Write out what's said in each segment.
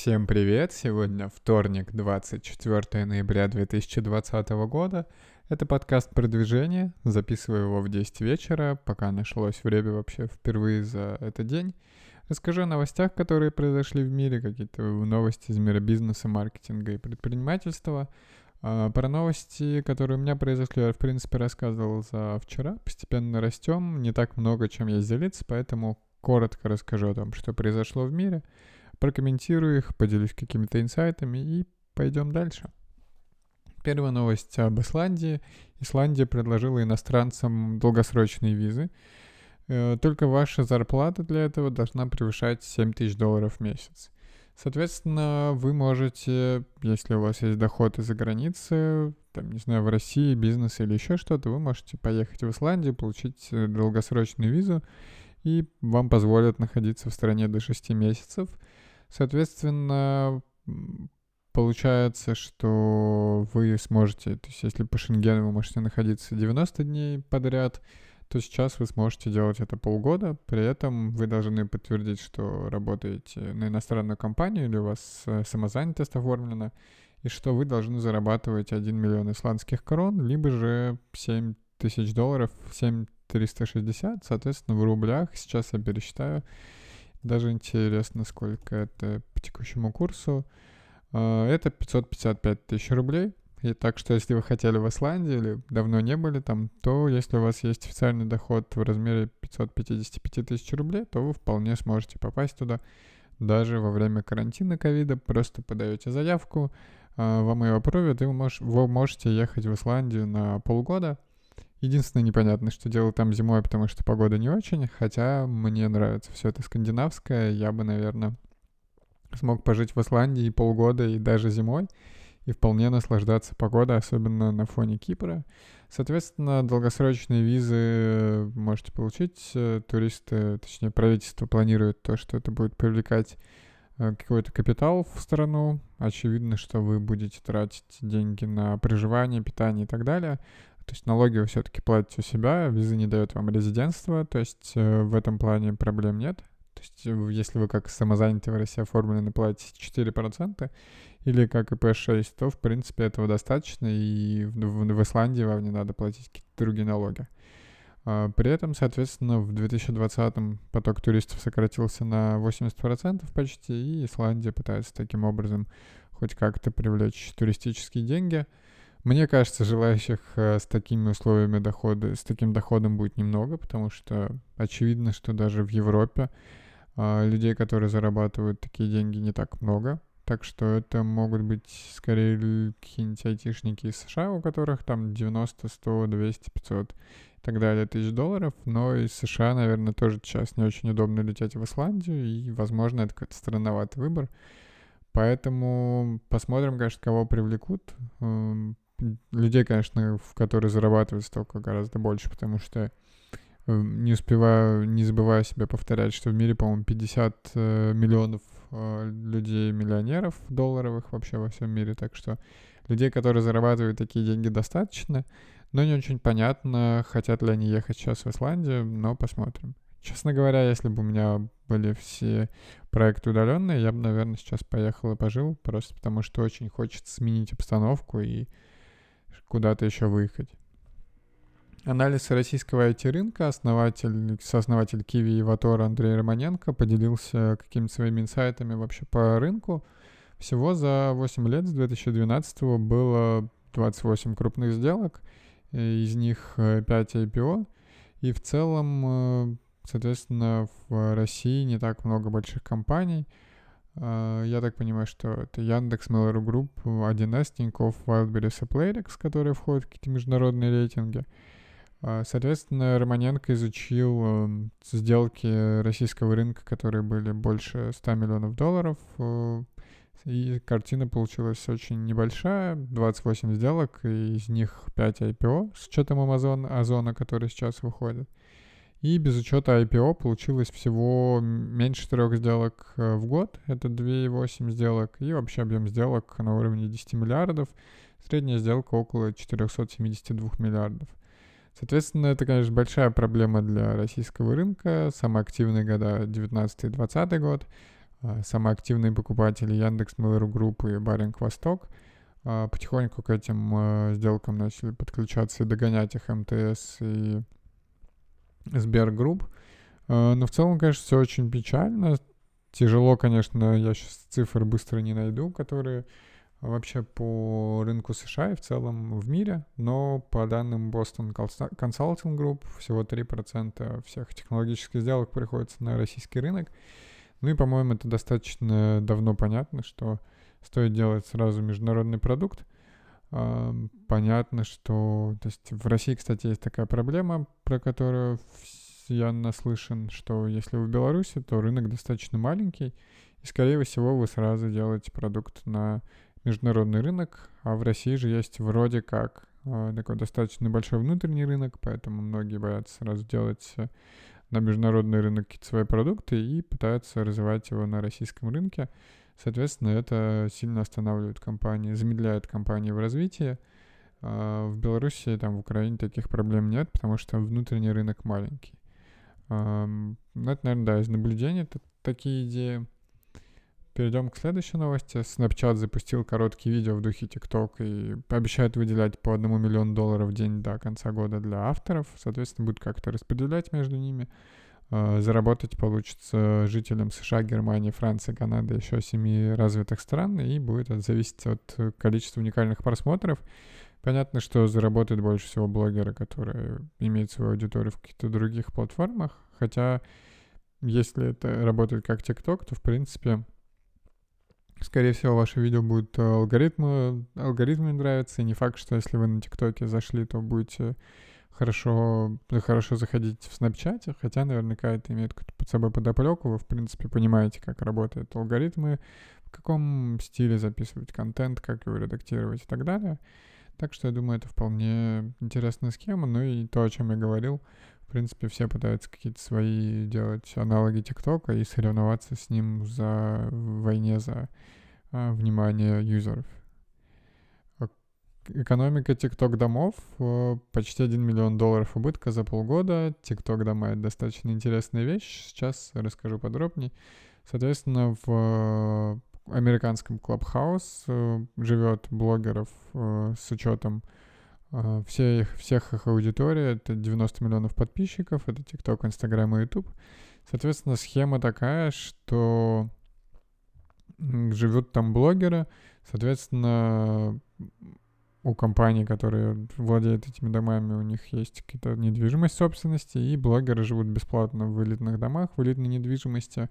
Всем привет! Сегодня вторник, 24 ноября 2020 года. Это подкаст продвижения. Записываю его в 10 вечера, пока нашлось время вообще впервые за этот день. Расскажу о новостях, которые произошли в мире, какие-то новости из мира бизнеса, маркетинга и предпринимательства. А, про новости, которые у меня произошли, я, в принципе, рассказывал за вчера. Постепенно растем, не так много, чем есть делиться, поэтому коротко расскажу о том, что произошло в мире — прокомментирую их, поделюсь какими-то инсайтами и пойдем дальше. Первая новость об Исландии. Исландия предложила иностранцам долгосрочные визы. Э, только ваша зарплата для этого должна превышать 7 тысяч долларов в месяц. Соответственно, вы можете, если у вас есть доход из-за границы, там, не знаю, в России, бизнес или еще что-то, вы можете поехать в Исландию, получить э, долгосрочную визу, и вам позволят находиться в стране до 6 месяцев – Соответственно, получается, что вы сможете, то есть если по Шенгену вы можете находиться 90 дней подряд, то сейчас вы сможете делать это полгода, при этом вы должны подтвердить, что работаете на иностранную компанию или у вас э, самозанятость оформлена, и что вы должны зарабатывать 1 миллион исландских крон, либо же 7 тысяч долларов, 7 360, соответственно, в рублях, сейчас я пересчитаю, даже интересно, сколько это по текущему курсу. А, это 555 тысяч рублей. И так что, если вы хотели в Исландии или давно не были там, то если у вас есть официальный доход в размере 555 тысяч рублей, то вы вполне сможете попасть туда даже во время карантина ковида. Просто подаете заявку, а, вам ее опровят, и вы, вы можете ехать в Исландию на полгода — Единственное непонятно, что делать там зимой, потому что погода не очень, хотя мне нравится все это скандинавское, я бы, наверное, смог пожить в Исландии полгода и даже зимой, и вполне наслаждаться погодой, особенно на фоне Кипра. Соответственно, долгосрочные визы можете получить. Туристы, точнее, правительство планирует то, что это будет привлекать э, какой-то капитал в страну. Очевидно, что вы будете тратить деньги на проживание, питание и так далее. То есть налоги вы все-таки платите у себя, виза не дает вам резидентство, то есть э, в этом плане проблем нет. То есть э, если вы как самозанятый в России оформлены платите 4% или как ИП-6, то в принципе этого достаточно, и в, в, в Исландии вам не надо платить какие-то другие налоги. А, при этом, соответственно, в 2020 поток туристов сократился на 80% почти, и Исландия пытается таким образом хоть как-то привлечь туристические деньги – мне кажется, желающих э, с такими условиями дохода, с таким доходом будет немного, потому что очевидно, что даже в Европе а, людей, которые зарабатывают такие деньги, не так много. Так что это могут быть скорее какие-нибудь айтишники из США, у которых там 90, 100, 200, 500 и так далее тысяч долларов. Но из США, наверное, тоже сейчас не очень удобно лететь в Исландию, и, возможно, это какой-то странноватый выбор. Поэтому посмотрим, конечно, кого привлекут. Эм, людей, конечно, в которые зарабатывают столько гораздо больше, потому что э, не успеваю, не забываю себя повторять, что в мире, по-моему, 50 э, миллионов э, людей миллионеров долларовых вообще во всем мире, так что людей, которые зарабатывают такие деньги, достаточно, но не очень понятно, хотят ли они ехать сейчас в Исландию, но посмотрим. Честно говоря, если бы у меня были все проекты удаленные, я бы, наверное, сейчас поехал и пожил, просто потому что очень хочется сменить обстановку и куда-то еще выехать. Анализ российского IT-рынка, основатель, сооснователь Киви и Ватора Андрей Романенко поделился какими-то своими инсайтами вообще по рынку. Всего за 8 лет с 2012 было 28 крупных сделок, из них 5 IPO, и в целом, э, соответственно, в России не так много больших компаний — я так понимаю, что это Яндекс, Mail.ru Group, 1С, Тинькофф, Wildberries и Playdex, которые входят в какие-то международные рейтинги. А, соответственно, Романенко изучил эм, сделки российского рынка, которые были больше 100 миллионов долларов, э, и картина получилась очень небольшая, 28 сделок, и из них 5 IPO с учетом Amazon, Озона, который сейчас выходит. И без учета IPO получилось всего меньше трех сделок э, в год. Это 2,8 сделок. И вообще объем сделок на уровне 10 миллиардов. Средняя сделка около 472 миллиардов. Соответственно, это, конечно, большая проблема для российского рынка. Самые активные года 19 и 20 год. а, самые активные покупатели Яндекс, Mail.ru группы и Баринг Восток а, потихоньку к этим а, сделкам начали подключаться и догонять их МТС и Сбергрупп. Но в целом, конечно, все очень печально. Тяжело, конечно, я сейчас цифры быстро не найду, которые вообще по рынку США и в целом в мире, но по данным Boston Consulting Group всего 3% всех технологических сделок приходится на российский рынок. Ну и, по-моему, это достаточно давно понятно, что стоит делать сразу международный продукт. Понятно, что... То есть в России, кстати, есть такая проблема, про которую я наслышан, что если вы в Беларуси, то рынок достаточно маленький, и, скорее всего, вы сразу делаете продукт на международный рынок, а в России же есть вроде как э, такой достаточно большой внутренний рынок, поэтому многие боятся сразу делать э, на международный рынок свои продукты и пытаются развивать его на российском рынке. Соответственно, это сильно останавливает компании, замедляет компании в развитии. А в Беларуси, там, в Украине таких проблем нет, потому что внутренний рынок маленький. Ну, это, наверное, да, из наблюдений такие идеи. Перейдем к следующей новости. Snapchat запустил короткие видео в духе TikTok и обещает выделять по одному миллиону долларов в день до конца года для авторов. Соответственно, будет как-то распределять между ними. А, заработать получится жителям США, Германии, Франции, Канады, еще семи развитых стран, и будет это зависеть от количества уникальных просмотров. Понятно, что заработают больше всего блогеры, которые имеют свою аудиторию в каких-то других платформах, хотя если это работает как TikTok, то, в принципе, Скорее всего, ваше видео будет э, алгоритмы, алгоритмы нравиться, и не факт, что если вы на ТикТоке зашли, то будете хорошо, хорошо заходить в Снапчате, хотя наверняка это имеет под собой подоплеку, вы, в принципе, понимаете, как работают алгоритмы, в каком стиле записывать контент, как его редактировать и так далее. Так что я думаю, это вполне интересная схема. Ну и то, о чем я говорил, в принципе, все пытаются какие-то свои делать аналоги ТикТока и соревноваться с ним за в войне за а, внимание юзеров. Экономика TikTok домов э, почти 1 миллион долларов убытка за полгода. TikTok дома — это достаточно интересная вещь. Сейчас расскажу подробнее. Соответственно, в американском Clubhouse э, живет блогеров э, с учетом всех, всех их аудитории. Это 90 миллионов подписчиков. Это TikTok, Instagram и YouTube. Соответственно, схема такая, что живут там блогеры, соответственно, у компаний, которые владеют этими домами, у них есть какие-то недвижимость собственности, и блогеры живут бесплатно в элитных домах, в элитной недвижимости.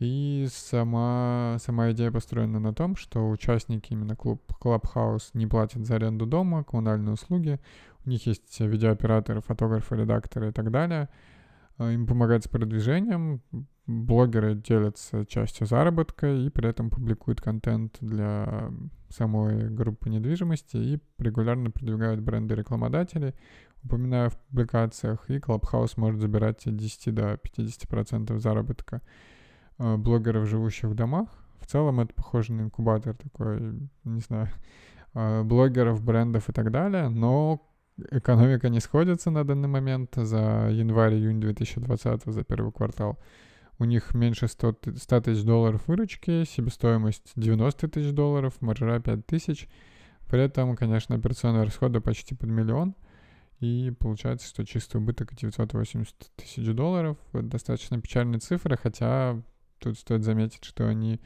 И сама, сама идея построена на том, что участники именно клуб Clubhouse не платят за аренду дома, коммунальные услуги. У них есть видеооператоры, фотографы, редакторы и так далее. А, им помогают с продвижением, блогеры делятся частью заработка и при этом публикуют контент для самой группы недвижимости и регулярно продвигают бренды рекламодателей, упоминая в публикациях, и Clubhouse может забирать от 10 до 50% заработка э, блогеров, живущих в домах. В целом это похоже на инкубатор такой, не знаю, э, блогеров, брендов и так далее, но экономика не сходится на данный момент за январь-июнь 2020, за первый квартал у них меньше 100, 100 тысяч долларов выручки, себестоимость 90 тысяч долларов, маржа 5 тысяч. При этом, конечно, операционные расходы почти под миллион. И получается, что чистый убыток 980 тысяч долларов. Достаточно печальные цифры, хотя тут стоит заметить, что они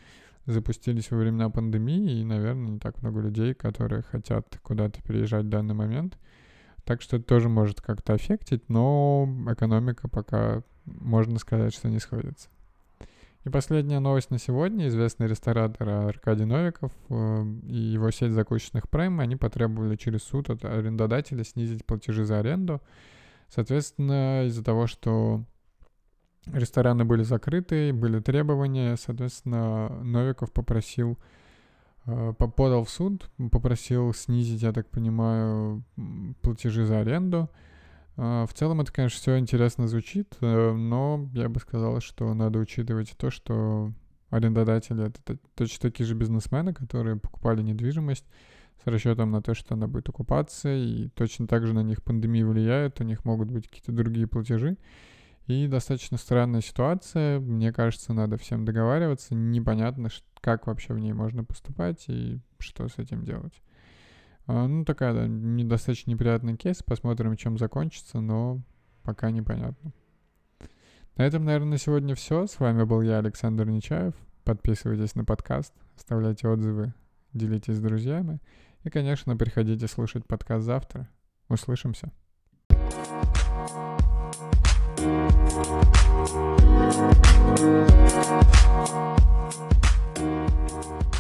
запустились во времена пандемии, и, наверное, не так много людей, которые хотят куда-то переезжать в данный момент. Так что это тоже может как-то аффектить, но экономика пока можно сказать, что не сходится. И последняя новость на сегодня. Известный ресторатор Аркадий Новиков э, и его сеть закусочных Prime, они потребовали через суд от арендодателя снизить платежи за аренду. Соответственно, из-за того, что рестораны были закрыты, были требования, соответственно, Новиков попросил, э, подал в суд, попросил снизить, я так понимаю, платежи за аренду. А, в целом это, конечно, все интересно звучит, э, но я бы сказал, что надо учитывать то, что арендодатели — это точно такие же бизнесмены, которые покупали недвижимость с расчетом на то, что она будет окупаться, и точно так же на них пандемия влияет, у них могут быть какие-то другие платежи. И достаточно странная ситуация. Мне кажется, надо всем договариваться. Непонятно, как вообще в ней можно поступать и что с этим делать. А, ну, такая, да, недостаточно неприятный кейс. Посмотрим, чем закончится, но пока непонятно. На этом, наверное, на сегодня все. С вами был я, Александр Нечаев. Подписывайтесь на подкаст, оставляйте отзывы, делитесь с друзьями. И, конечно, приходите слушать подкаст завтра. Услышимся. Thank you.